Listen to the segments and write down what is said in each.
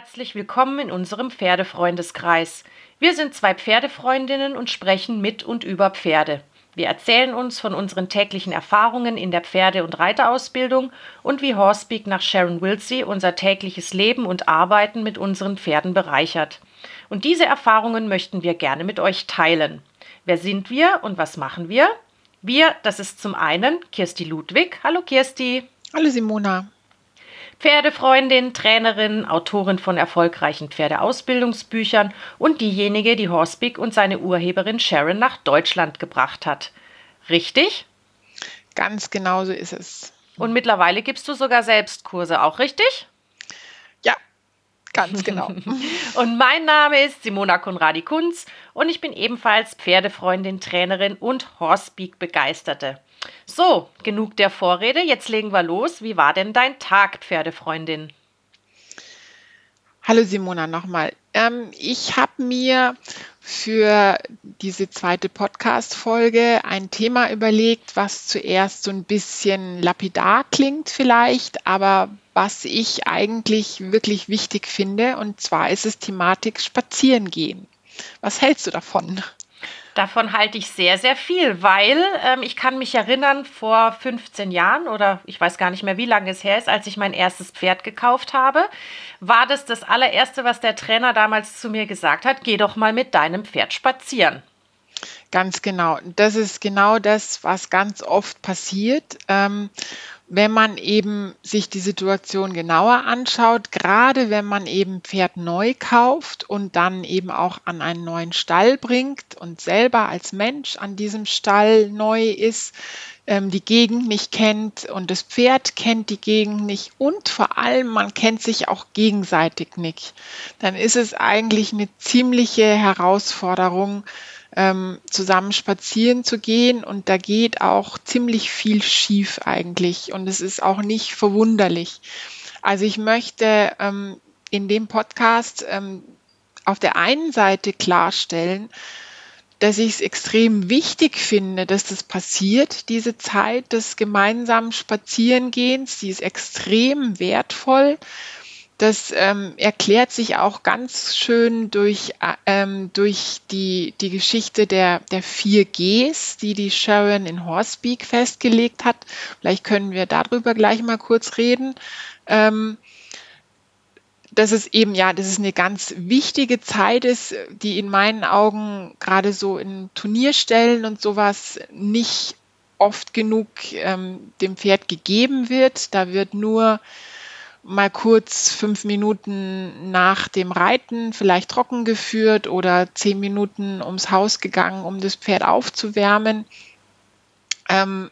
Herzlich willkommen in unserem Pferdefreundeskreis. Wir sind zwei Pferdefreundinnen und sprechen mit und über Pferde. Wir erzählen uns von unseren täglichen Erfahrungen in der Pferde- und Reiterausbildung und wie Horsepeak nach Sharon Wilsey unser tägliches Leben und Arbeiten mit unseren Pferden bereichert. Und diese Erfahrungen möchten wir gerne mit euch teilen. Wer sind wir und was machen wir? Wir, das ist zum einen Kirsti Ludwig. Hallo Kirsti. Hallo Simona. Pferdefreundin, Trainerin, Autorin von erfolgreichen Pferdeausbildungsbüchern und diejenige, die Horsepeak und seine Urheberin Sharon nach Deutschland gebracht hat. Richtig? Ganz genau so ist es. Und mittlerweile gibst du sogar Selbstkurse, auch richtig? Ja, ganz genau. und mein Name ist Simona Konradi-Kunz und ich bin ebenfalls Pferdefreundin, Trainerin und Horsepeak-Begeisterte. So, genug der Vorrede, jetzt legen wir los. Wie war denn dein Tag, Pferdefreundin? Hallo Simona nochmal. Ähm, ich habe mir für diese zweite Podcast-Folge ein Thema überlegt, was zuerst so ein bisschen lapidar klingt vielleicht, aber was ich eigentlich wirklich wichtig finde. Und zwar ist es Thematik Spazierengehen. Was hältst du davon? Davon halte ich sehr, sehr viel, weil ähm, ich kann mich erinnern, vor 15 Jahren oder ich weiß gar nicht mehr, wie lange es her ist, als ich mein erstes Pferd gekauft habe, war das das allererste, was der Trainer damals zu mir gesagt hat, geh doch mal mit deinem Pferd spazieren. Ganz genau. Das ist genau das, was ganz oft passiert. Ähm, wenn man eben sich die Situation genauer anschaut, gerade wenn man eben Pferd neu kauft und dann eben auch an einen neuen Stall bringt und selber als Mensch an diesem Stall neu ist, ähm, die Gegend nicht kennt und das Pferd kennt die Gegend nicht und vor allem man kennt sich auch gegenseitig nicht, dann ist es eigentlich eine ziemliche Herausforderung, ähm, zusammen spazieren zu gehen. Und da geht auch ziemlich viel schief eigentlich. Und es ist auch nicht verwunderlich. Also ich möchte ähm, in dem Podcast ähm, auf der einen Seite klarstellen, dass ich es extrem wichtig finde, dass das passiert, diese Zeit des gemeinsamen Spazierengehens, die ist extrem wertvoll das ähm, erklärt sich auch ganz schön durch, äh, ähm, durch die, die Geschichte der, der vier Gs, die die Sharon in Horsepeak festgelegt hat. Vielleicht können wir darüber gleich mal kurz reden. Ähm, dass es eben, ja, dass es eine ganz wichtige Zeit ist, die in meinen Augen gerade so in Turnierstellen und sowas nicht oft genug ähm, dem Pferd gegeben wird. Da wird nur mal kurz fünf Minuten nach dem Reiten vielleicht trocken geführt oder zehn Minuten ums Haus gegangen, um das Pferd aufzuwärmen. Ähm,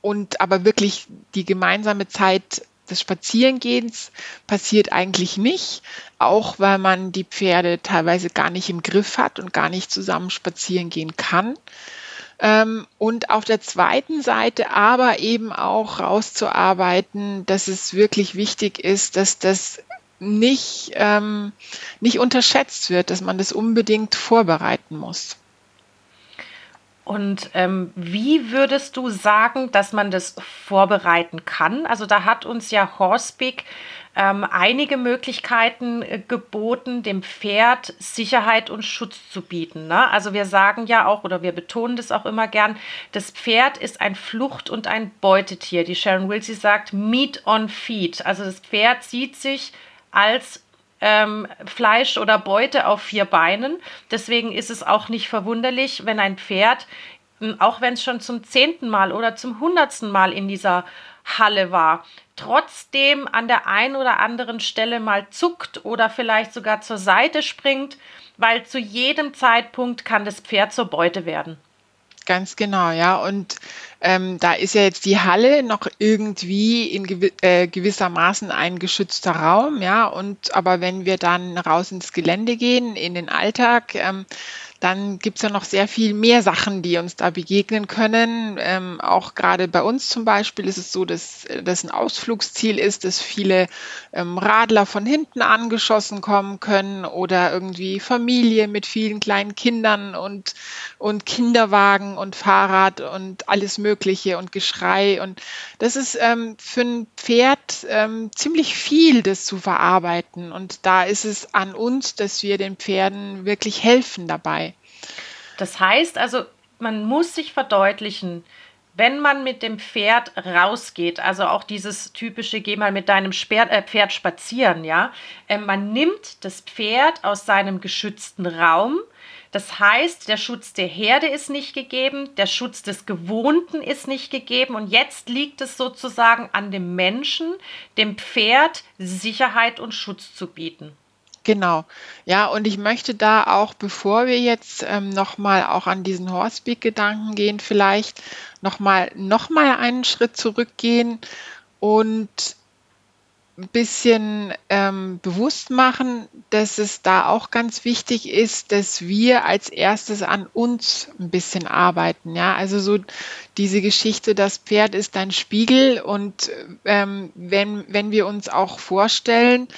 und aber wirklich die gemeinsame Zeit des Spazierengehens passiert eigentlich nicht, auch weil man die Pferde teilweise gar nicht im Griff hat und gar nicht zusammen spazieren gehen kann. Ähm, und auf der zweiten Seite aber eben auch rauszuarbeiten, dass es wirklich wichtig ist, dass das nicht, ähm, nicht unterschätzt wird, dass man das unbedingt vorbereiten muss. Und ähm, wie würdest du sagen, dass man das vorbereiten kann? Also da hat uns ja Horsepeak ähm, einige Möglichkeiten äh, geboten, dem Pferd Sicherheit und Schutz zu bieten. Ne? Also wir sagen ja auch oder wir betonen das auch immer gern, das Pferd ist ein Flucht- und ein Beutetier. Die Sharon Wilsey sagt Meat on Feet. Also das Pferd sieht sich als ähm, Fleisch oder Beute auf vier Beinen. Deswegen ist es auch nicht verwunderlich, wenn ein Pferd, auch wenn es schon zum zehnten Mal oder zum hundertsten Mal in dieser Halle war, trotzdem an der einen oder anderen Stelle mal zuckt oder vielleicht sogar zur Seite springt, weil zu jedem Zeitpunkt kann das Pferd zur Beute werden. Ganz genau, ja. Und ähm, da ist ja jetzt die Halle noch irgendwie in gewi äh, gewissermaßen ein geschützter Raum, ja. Und aber wenn wir dann raus ins Gelände gehen, in den Alltag, ähm, dann gibt es ja noch sehr viel mehr Sachen, die uns da begegnen können. Ähm, auch gerade bei uns zum Beispiel ist es so, dass das ein Ausflugsziel ist, dass viele ähm, Radler von hinten angeschossen kommen können oder irgendwie Familie mit vielen kleinen Kindern und, und Kinderwagen und Fahrrad und alles Mögliche und Geschrei. Und das ist ähm, für ein Pferd ähm, ziemlich viel, das zu verarbeiten. Und da ist es an uns, dass wir den Pferden wirklich helfen dabei. Das heißt also, man muss sich verdeutlichen, wenn man mit dem Pferd rausgeht, also auch dieses typische, geh mal mit deinem Pferd, äh, Pferd spazieren, ja, äh, man nimmt das Pferd aus seinem geschützten Raum. Das heißt, der Schutz der Herde ist nicht gegeben, der Schutz des Gewohnten ist nicht gegeben und jetzt liegt es sozusagen an dem Menschen, dem Pferd Sicherheit und Schutz zu bieten. Genau. Ja, und ich möchte da auch, bevor wir jetzt ähm, nochmal auch an diesen Horsepeak-Gedanken gehen, vielleicht nochmal noch mal einen Schritt zurückgehen und ein bisschen ähm, bewusst machen, dass es da auch ganz wichtig ist, dass wir als erstes an uns ein bisschen arbeiten. Ja, also so diese Geschichte, das Pferd ist ein Spiegel und ähm, wenn, wenn wir uns auch vorstellen,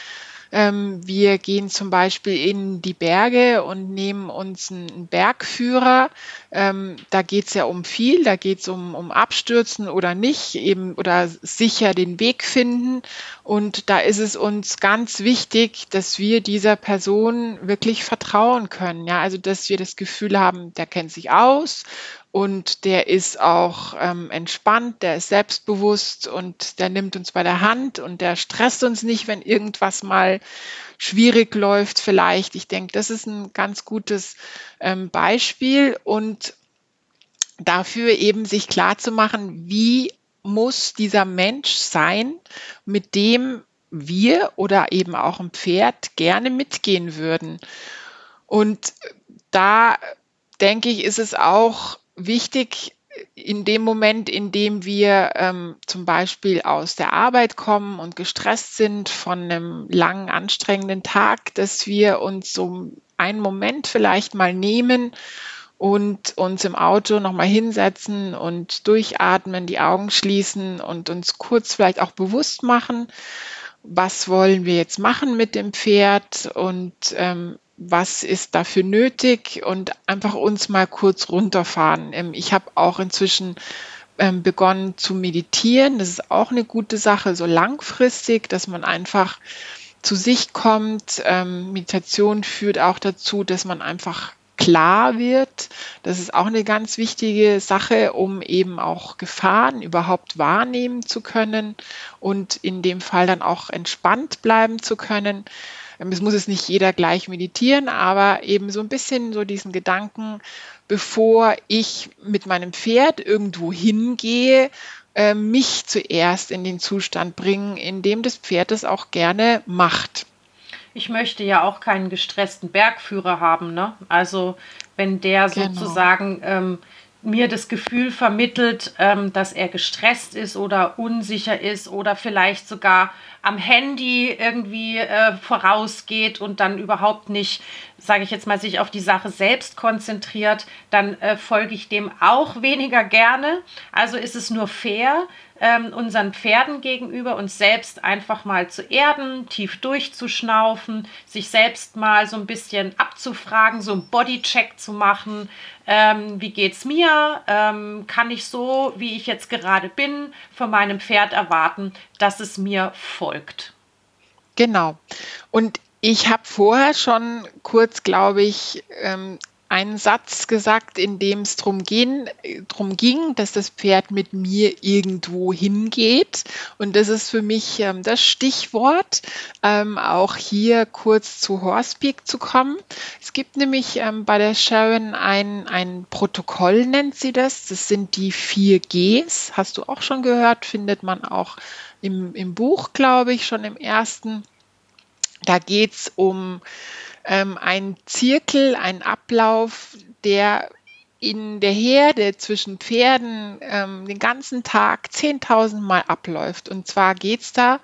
ähm, wir gehen zum Beispiel in die Berge und nehmen uns einen Bergführer. Ähm, da geht es ja um viel, da geht es um, um Abstürzen oder nicht, eben oder sicher den Weg finden. Und da ist es uns ganz wichtig, dass wir dieser Person wirklich vertrauen können. Ja, also dass wir das Gefühl haben, der kennt sich aus und der ist auch ähm, entspannt, der ist selbstbewusst und der nimmt uns bei der Hand und der stresst uns nicht, wenn irgendwas mal schwierig läuft vielleicht. Ich denke, das ist ein ganz gutes ähm, Beispiel und dafür eben sich klar zu machen, wie muss dieser Mensch sein, mit dem wir oder eben auch ein Pferd gerne mitgehen würden. Und da denke ich, ist es auch wichtig in dem Moment, in dem wir ähm, zum Beispiel aus der Arbeit kommen und gestresst sind von einem langen, anstrengenden Tag, dass wir uns so einen Moment vielleicht mal nehmen und uns im Auto nochmal hinsetzen und durchatmen, die Augen schließen und uns kurz vielleicht auch bewusst machen, was wollen wir jetzt machen mit dem Pferd und ähm, was ist dafür nötig und einfach uns mal kurz runterfahren. Ähm, ich habe auch inzwischen ähm, begonnen zu meditieren. Das ist auch eine gute Sache, so langfristig, dass man einfach zu sich kommt. Ähm, Meditation führt auch dazu, dass man einfach klar wird. Das ist auch eine ganz wichtige Sache, um eben auch Gefahren überhaupt wahrnehmen zu können und in dem Fall dann auch entspannt bleiben zu können. Ähm, es muss es nicht jeder gleich meditieren, aber eben so ein bisschen so diesen Gedanken, bevor ich mit meinem Pferd irgendwo hingehe, äh, mich zuerst in den Zustand bringen, in dem das Pferd es auch gerne macht. Ich möchte ja auch keinen gestressten Bergführer haben, ne? Also wenn der genau. sozusagen ähm, mir das Gefühl vermittelt, ähm, dass er gestresst ist oder unsicher ist oder vielleicht sogar am Handy irgendwie äh, vorausgeht und dann überhaupt nicht, sage ich jetzt mal, sich auf die Sache selbst konzentriert, dann äh, folge ich dem auch weniger gerne. Also ist es nur fair, ähm, unseren Pferden gegenüber uns selbst einfach mal zu erden, tief durchzuschnaufen, sich selbst mal so ein bisschen abzufragen, so einen Bodycheck zu machen. Ähm, wie geht's mir? Ähm, kann ich so, wie ich jetzt gerade bin, von meinem Pferd erwarten, dass es mir folgt? Genau. Und ich habe vorher schon kurz, glaube ich, ähm, einen Satz gesagt, in dem es darum ging, dass das Pferd mit mir irgendwo hingeht. Und das ist für mich ähm, das Stichwort, ähm, auch hier kurz zu Horsepeak zu kommen. Es gibt nämlich ähm, bei der Sharon ein, ein Protokoll, nennt sie das. Das sind die vier Gs. Hast du auch schon gehört, findet man auch im, im Buch, glaube ich, schon im ersten. Da geht es um ähm, ein Zirkel, ein Ablauf, der in der Herde zwischen Pferden ähm, den ganzen Tag 10.000 Mal abläuft. Und zwar geht es da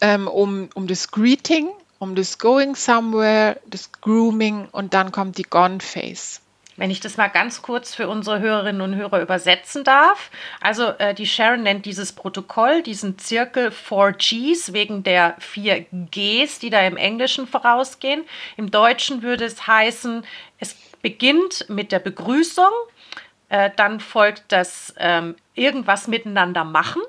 ähm, um, um das Greeting um das Going Somewhere, das Grooming und dann kommt die Gone Phase. Wenn ich das mal ganz kurz für unsere Hörerinnen und Hörer übersetzen darf. Also äh, die Sharon nennt dieses Protokoll, diesen Zirkel 4Gs wegen der vier Gs, die da im Englischen vorausgehen. Im Deutschen würde es heißen, es beginnt mit der Begrüßung, äh, dann folgt das ähm, irgendwas miteinander machen.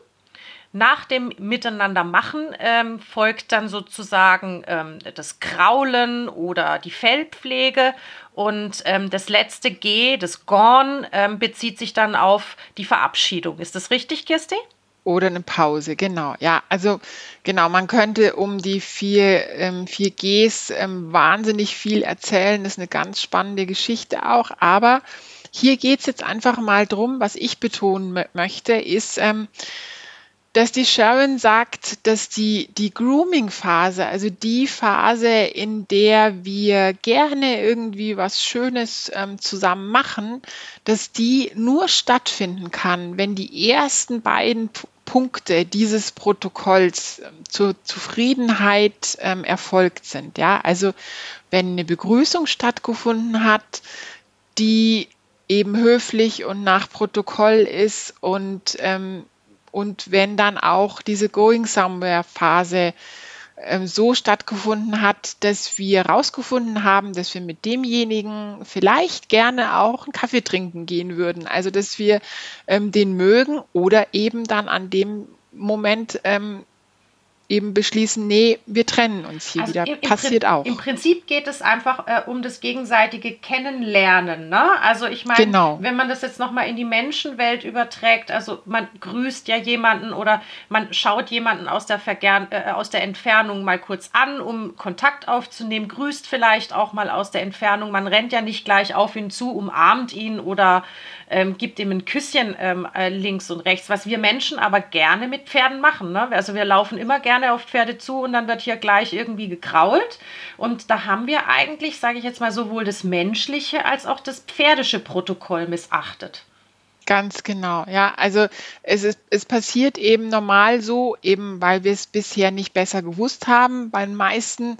Nach dem Miteinander machen ähm, folgt dann sozusagen ähm, das Kraulen oder die Fellpflege und ähm, das letzte G, das Gorn, ähm, bezieht sich dann auf die Verabschiedung. Ist das richtig, Kirsti? Oder eine Pause, genau. Ja, also genau, man könnte um die vier, ähm, vier Gs ähm, wahnsinnig viel erzählen. Das ist eine ganz spannende Geschichte auch. Aber hier geht es jetzt einfach mal drum, was ich betonen möchte, ist, ähm, dass die Sharon sagt, dass die, die Grooming-Phase, also die Phase, in der wir gerne irgendwie was Schönes ähm, zusammen machen, dass die nur stattfinden kann, wenn die ersten beiden P Punkte dieses Protokolls ähm, zur Zufriedenheit ähm, erfolgt sind. Ja, also wenn eine Begrüßung stattgefunden hat, die eben höflich und nach Protokoll ist und ähm, und wenn dann auch diese Going Somewhere Phase ähm, so stattgefunden hat, dass wir herausgefunden haben, dass wir mit demjenigen vielleicht gerne auch einen Kaffee trinken gehen würden. Also dass wir ähm, den mögen oder eben dann an dem Moment ähm, eben beschließen, nee, wir trennen uns hier also wieder. Im, Passiert im, auch. Im Prinzip geht es einfach äh, um das gegenseitige Kennenlernen. Ne? Also ich meine, genau. wenn man das jetzt nochmal in die Menschenwelt überträgt, also man grüßt ja jemanden oder man schaut jemanden aus der, Vergern äh, aus der Entfernung mal kurz an, um Kontakt aufzunehmen, grüßt vielleicht auch mal aus der Entfernung. Man rennt ja nicht gleich auf ihn zu, umarmt ihn oder ähm, gibt ihm ein Küsschen ähm, äh, links und rechts, was wir Menschen aber gerne mit Pferden machen. Ne? Also wir laufen immer gerne auf Pferde zu und dann wird hier gleich irgendwie gekrault. Und da haben wir eigentlich, sage ich jetzt mal, sowohl das menschliche als auch das pferdische Protokoll missachtet. Ganz genau, ja. Also es, ist, es passiert eben normal so, eben weil wir es bisher nicht besser gewusst haben. Bei den meisten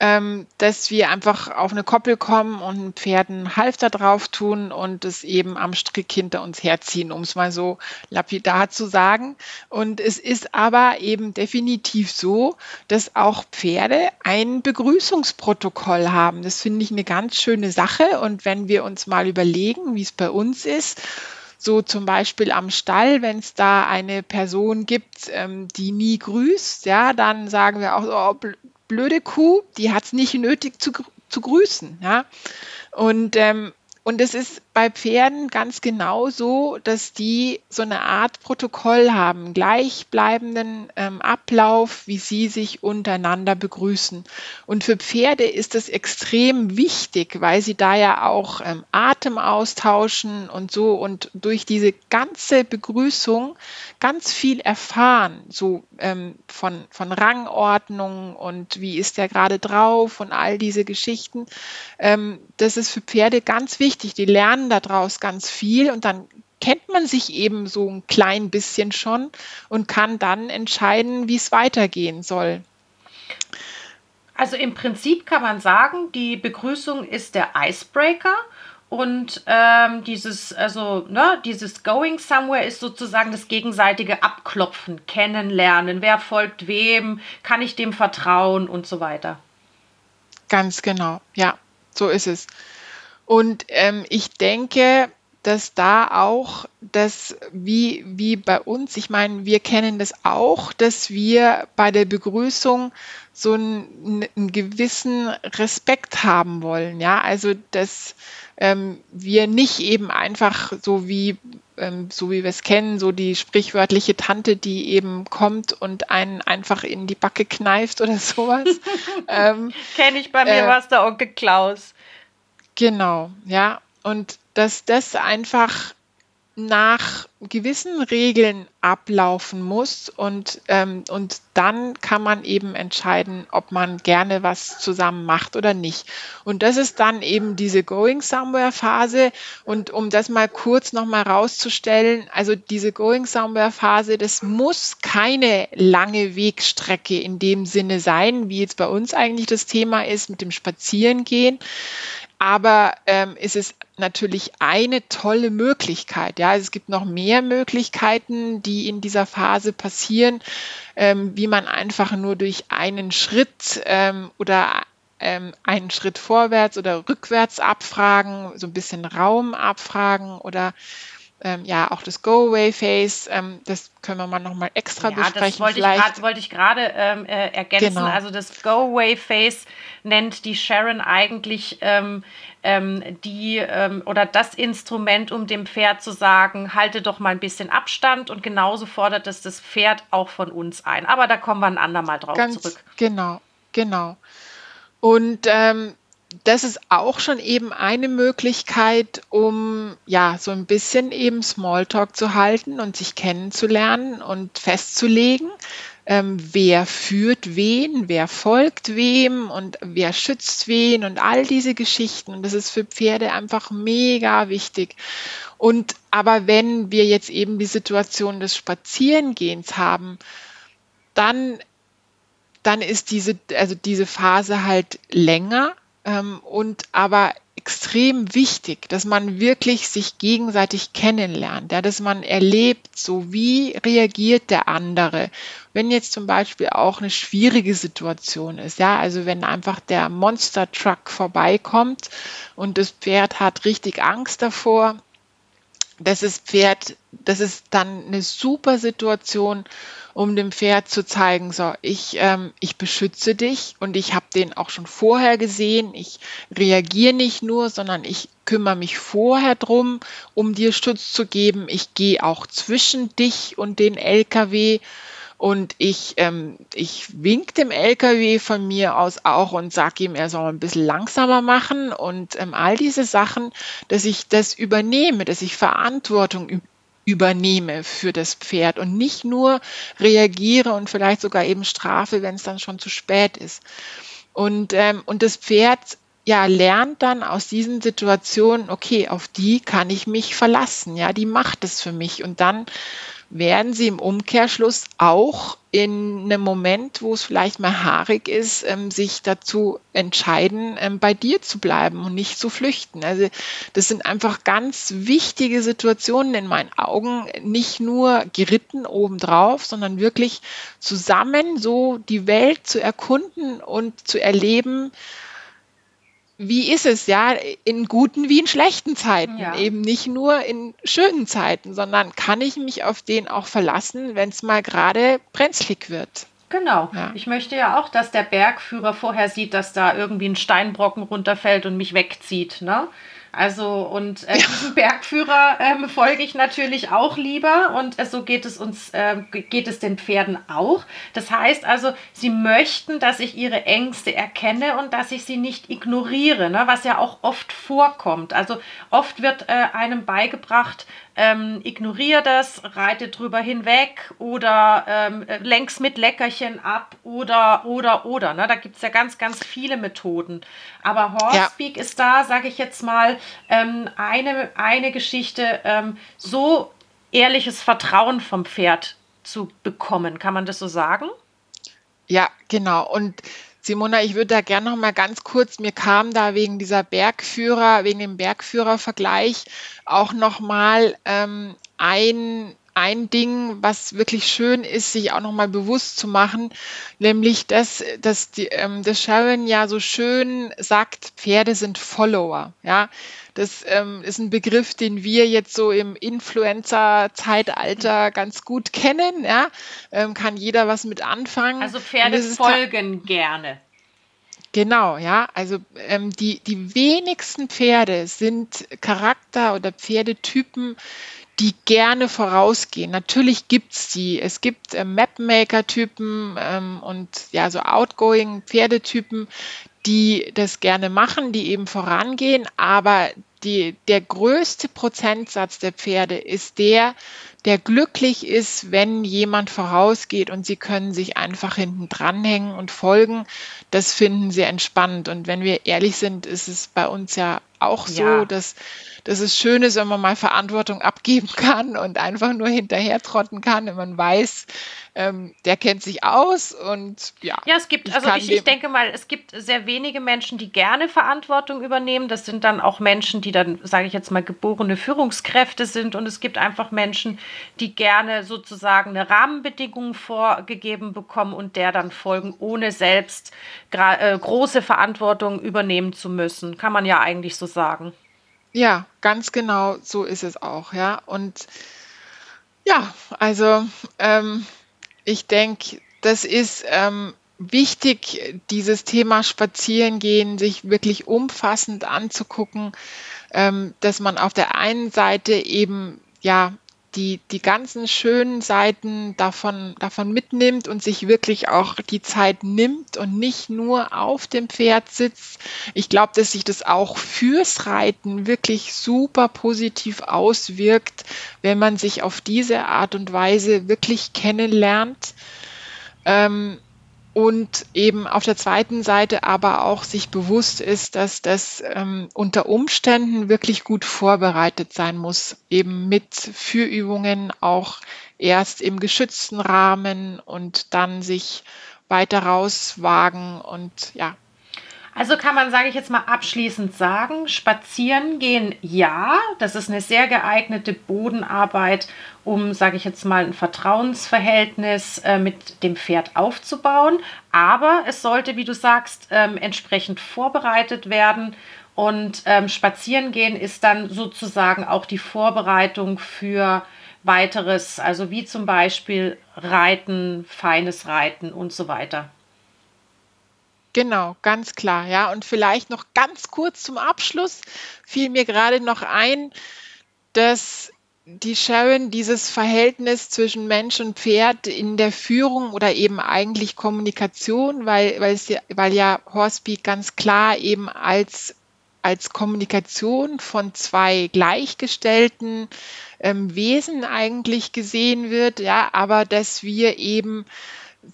ähm, dass wir einfach auf eine Koppel kommen und ein Pferd einen Halfter drauf tun und es eben am Strick hinter uns herziehen, um es mal so lapidar zu sagen. Und es ist aber eben definitiv so, dass auch Pferde ein Begrüßungsprotokoll haben. Das finde ich eine ganz schöne Sache. Und wenn wir uns mal überlegen, wie es bei uns ist, so zum Beispiel am Stall, wenn es da eine Person gibt, ähm, die nie grüßt, ja, dann sagen wir auch, oh, blöde Kuh, die hat es nicht nötig zu, zu grüßen. Ja? Und ähm, und es ist bei Pferden ganz genau so, dass die so eine Art Protokoll haben, gleichbleibenden ähm, Ablauf, wie sie sich untereinander begrüßen. Und für Pferde ist es extrem wichtig, weil sie da ja auch ähm, Atem austauschen und so und durch diese ganze Begrüßung ganz viel erfahren, so ähm, von, von Rangordnung und wie ist der gerade drauf und all diese Geschichten. Ähm, das ist für Pferde ganz wichtig. Die lernen daraus ganz viel und dann kennt man sich eben so ein klein bisschen schon und kann dann entscheiden, wie es weitergehen soll. Also im Prinzip kann man sagen, die Begrüßung ist der Icebreaker und ähm, dieses, also, ne, dieses Going Somewhere ist sozusagen das gegenseitige Abklopfen, Kennenlernen, wer folgt wem, kann ich dem vertrauen und so weiter. Ganz genau, ja, so ist es. Und ähm, ich denke, dass da auch das, wie, wie bei uns, ich meine, wir kennen das auch, dass wir bei der Begrüßung so einen, einen gewissen Respekt haben wollen. Ja, also dass ähm, wir nicht eben einfach so wie ähm, so wie wir es kennen, so die sprichwörtliche Tante, die eben kommt und einen einfach in die Backe kneift oder sowas. ähm, Kenne ich bei mir, äh, was der Onkel Klaus. Genau, ja. Und dass das einfach nach gewissen Regeln ablaufen muss und, ähm, und dann kann man eben entscheiden, ob man gerne was zusammen macht oder nicht. Und das ist dann eben diese Going Somewhere Phase. Und um das mal kurz nochmal rauszustellen, also diese Going Somewhere Phase, das muss keine lange Wegstrecke in dem Sinne sein, wie jetzt bei uns eigentlich das Thema ist mit dem Spazierengehen. Aber ähm, es ist natürlich eine tolle Möglichkeit. Ja, es gibt noch mehr Möglichkeiten, die in dieser Phase passieren, ähm, wie man einfach nur durch einen Schritt ähm, oder ähm, einen Schritt vorwärts oder rückwärts abfragen, so ein bisschen Raum abfragen oder ähm, ja, auch das Go-Away-Face, ähm, das können wir mal nochmal extra ja, besprechen. Das wollte vielleicht. ich, wollte ich gerade ähm, äh, ergänzen. Genau. Also das Go-Away-Face nennt die Sharon eigentlich ähm, ähm, die ähm, oder das Instrument, um dem Pferd zu sagen, halte doch mal ein bisschen Abstand und genauso fordert es das Pferd auch von uns ein. Aber da kommen wir ein andermal drauf Ganz zurück. Genau, genau. Und ähm, das ist auch schon eben eine Möglichkeit, um ja so ein bisschen eben Smalltalk zu halten und sich kennenzulernen und festzulegen, ähm, wer führt wen, wer folgt wem und wer schützt wen und all diese Geschichten. Und das ist für Pferde einfach mega wichtig. Und aber wenn wir jetzt eben die Situation des Spazierengehens haben, dann dann ist diese, also diese Phase halt länger ähm, und aber extrem wichtig, dass man wirklich sich gegenseitig kennenlernt, ja, dass man erlebt, so wie reagiert der andere. Wenn jetzt zum Beispiel auch eine schwierige Situation ist, ja, also wenn einfach der Monster Truck vorbeikommt und das Pferd hat richtig Angst davor, das ist Pferd, das ist dann eine super Situation, um dem Pferd zu zeigen, so, ich, ähm, ich beschütze dich und ich habe den auch schon vorher gesehen. Ich reagiere nicht nur, sondern ich kümmere mich vorher drum, um dir Schutz zu geben. Ich gehe auch zwischen dich und den LKW und ich, ähm, ich wink dem LKW von mir aus auch und sage ihm, er soll ein bisschen langsamer machen und ähm, all diese Sachen, dass ich das übernehme, dass ich Verantwortung übernehme für das Pferd und nicht nur reagiere und vielleicht sogar eben strafe, wenn es dann schon zu spät ist. Und, ähm, und das Pferd ja, lernt dann aus diesen Situationen, okay, auf die kann ich mich verlassen, ja, die macht es für mich. Und dann werden sie im Umkehrschluss auch in einem Moment, wo es vielleicht mal haarig ist, ähm, sich dazu entscheiden, ähm, bei dir zu bleiben und nicht zu flüchten. Also das sind einfach ganz wichtige Situationen in meinen Augen, nicht nur geritten obendrauf, sondern wirklich zusammen so die Welt zu erkunden und zu erleben, wie ist es ja in guten wie in schlechten Zeiten, ja. eben nicht nur in schönen Zeiten, sondern kann ich mich auf den auch verlassen, wenn es mal gerade brenzlig wird. Genau. Ja. Ich möchte ja auch, dass der Bergführer vorher sieht, dass da irgendwie ein Steinbrocken runterfällt und mich wegzieht. Ne? Also und äh, diesem Bergführer ähm, folge ich natürlich auch lieber und äh, so geht es uns, äh, geht es den Pferden auch. Das heißt also, sie möchten, dass ich ihre Ängste erkenne und dass ich sie nicht ignoriere, ne? was ja auch oft vorkommt. Also oft wird äh, einem beigebracht, ähm, ignoriere das, reite drüber hinweg oder ähm, lenk's mit Leckerchen ab oder, oder, oder. Ne? Da gibt es ja ganz, ganz viele Methoden. Aber Horsepeak ja. ist da, sage ich jetzt mal, ähm, eine, eine Geschichte, ähm, so ehrliches Vertrauen vom Pferd zu bekommen. Kann man das so sagen? Ja, genau. Und Simona, ich würde da gerne noch mal ganz kurz, mir kam da wegen dieser Bergführer, wegen dem Bergführer-Vergleich auch noch mal ähm, ein, ein Ding, was wirklich schön ist, sich auch noch mal bewusst zu machen, nämlich dass, dass, die, ähm, dass Sharon ja so schön sagt, Pferde sind Follower. Ja, das ähm, ist ein Begriff, den wir jetzt so im Influencer-Zeitalter ganz gut kennen. Ja? Ähm, kann jeder was mit anfangen. Also Pferde folgen gerne. Genau, ja. Also ähm, die, die wenigsten Pferde sind Charakter- oder Pferdetypen, die gerne vorausgehen. Natürlich gibt es die. Es gibt äh, Mapmaker-Typen ähm, und ja, so outgoing Pferdetypen, die das gerne machen, die eben vorangehen, aber die, der größte Prozentsatz der Pferde ist der, der glücklich ist, wenn jemand vorausgeht und sie können sich einfach hinten dranhängen und folgen. Das finden sie entspannt. Und wenn wir ehrlich sind, ist es bei uns ja auch so, ja. dass dass es schön ist, wenn man mal Verantwortung abgeben kann und einfach nur hinterher trotten kann, wenn man weiß, ähm, der kennt sich aus und ja. Ja, es gibt, also ich, ich denke mal, es gibt sehr wenige Menschen, die gerne Verantwortung übernehmen. Das sind dann auch Menschen, die dann, sage ich jetzt mal, geborene Führungskräfte sind und es gibt einfach Menschen, die gerne sozusagen eine Rahmenbedingung vorgegeben bekommen und der dann folgen, ohne selbst äh, große Verantwortung übernehmen zu müssen. Kann man ja eigentlich so sagen. Ja, ganz genau so ist es auch, ja. Und ja, also ähm, ich denke, das ist ähm, wichtig, dieses Thema Spazierengehen sich wirklich umfassend anzugucken, ähm, dass man auf der einen Seite eben ja die, die ganzen schönen Seiten davon, davon mitnimmt und sich wirklich auch die Zeit nimmt und nicht nur auf dem Pferd sitzt. Ich glaube, dass sich das auch fürs Reiten wirklich super positiv auswirkt, wenn man sich auf diese Art und Weise wirklich kennenlernt. Ähm, und eben auf der zweiten Seite aber auch sich bewusst ist, dass das ähm, unter Umständen wirklich gut vorbereitet sein muss, eben mit Führübungen auch erst im geschützten Rahmen und dann sich weiter rauswagen und ja, also kann man, sage ich jetzt mal abschließend sagen, spazieren gehen ja, das ist eine sehr geeignete Bodenarbeit, um, sage ich jetzt mal, ein Vertrauensverhältnis äh, mit dem Pferd aufzubauen. Aber es sollte, wie du sagst, ähm, entsprechend vorbereitet werden. Und ähm, spazieren gehen ist dann sozusagen auch die Vorbereitung für weiteres, also wie zum Beispiel Reiten, feines Reiten und so weiter. Genau, ganz klar, ja. Und vielleicht noch ganz kurz zum Abschluss fiel mir gerade noch ein, dass die Sharon dieses Verhältnis zwischen Mensch und Pferd in der Führung oder eben eigentlich Kommunikation, weil, weil, es ja, weil ja Horsepeak ganz klar eben als, als Kommunikation von zwei gleichgestellten ähm, Wesen eigentlich gesehen wird, ja, aber dass wir eben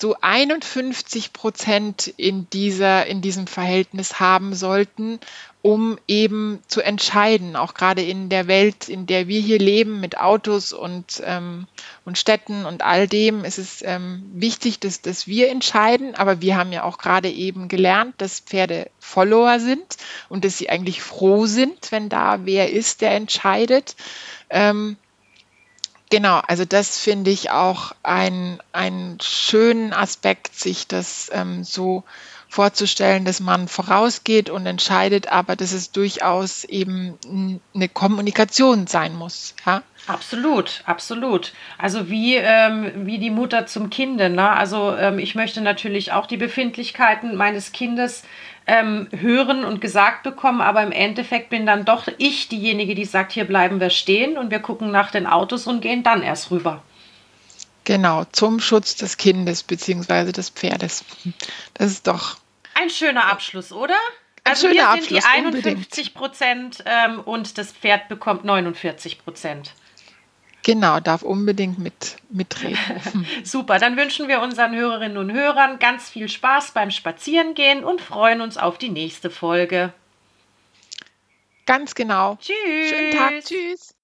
so 51 Prozent in, dieser, in diesem Verhältnis haben sollten, um eben zu entscheiden, auch gerade in der Welt, in der wir hier leben, mit Autos und, ähm, und Städten und all dem, ist es ähm, wichtig, dass, dass wir entscheiden. Aber wir haben ja auch gerade eben gelernt, dass Pferde Follower sind und dass sie eigentlich froh sind, wenn da wer ist, der entscheidet. Ähm, Genau, also das finde ich auch ein, einen schönen Aspekt, sich das ähm, so vorzustellen, dass man vorausgeht und entscheidet, aber dass es durchaus eben eine Kommunikation sein muss. Ja? Absolut, absolut. Also wie, ähm, wie die Mutter zum Kinde. Ne? Also ähm, ich möchte natürlich auch die Befindlichkeiten meines Kindes ähm, hören und gesagt bekommen, aber im Endeffekt bin dann doch ich diejenige, die sagt, hier bleiben wir stehen und wir gucken nach den Autos und gehen dann erst rüber. Genau, zum Schutz des Kindes bzw. des Pferdes. Das ist doch. Ein schöner Abschluss, oder? Also wir sind Abschluss, die 51 Prozent ähm, und das Pferd bekommt 49 Prozent. Genau, darf unbedingt mit, mitreden. Super, dann wünschen wir unseren Hörerinnen und Hörern ganz viel Spaß beim Spazierengehen und freuen uns auf die nächste Folge. Ganz genau. Tschüss. Schönen Tag. Tschüss.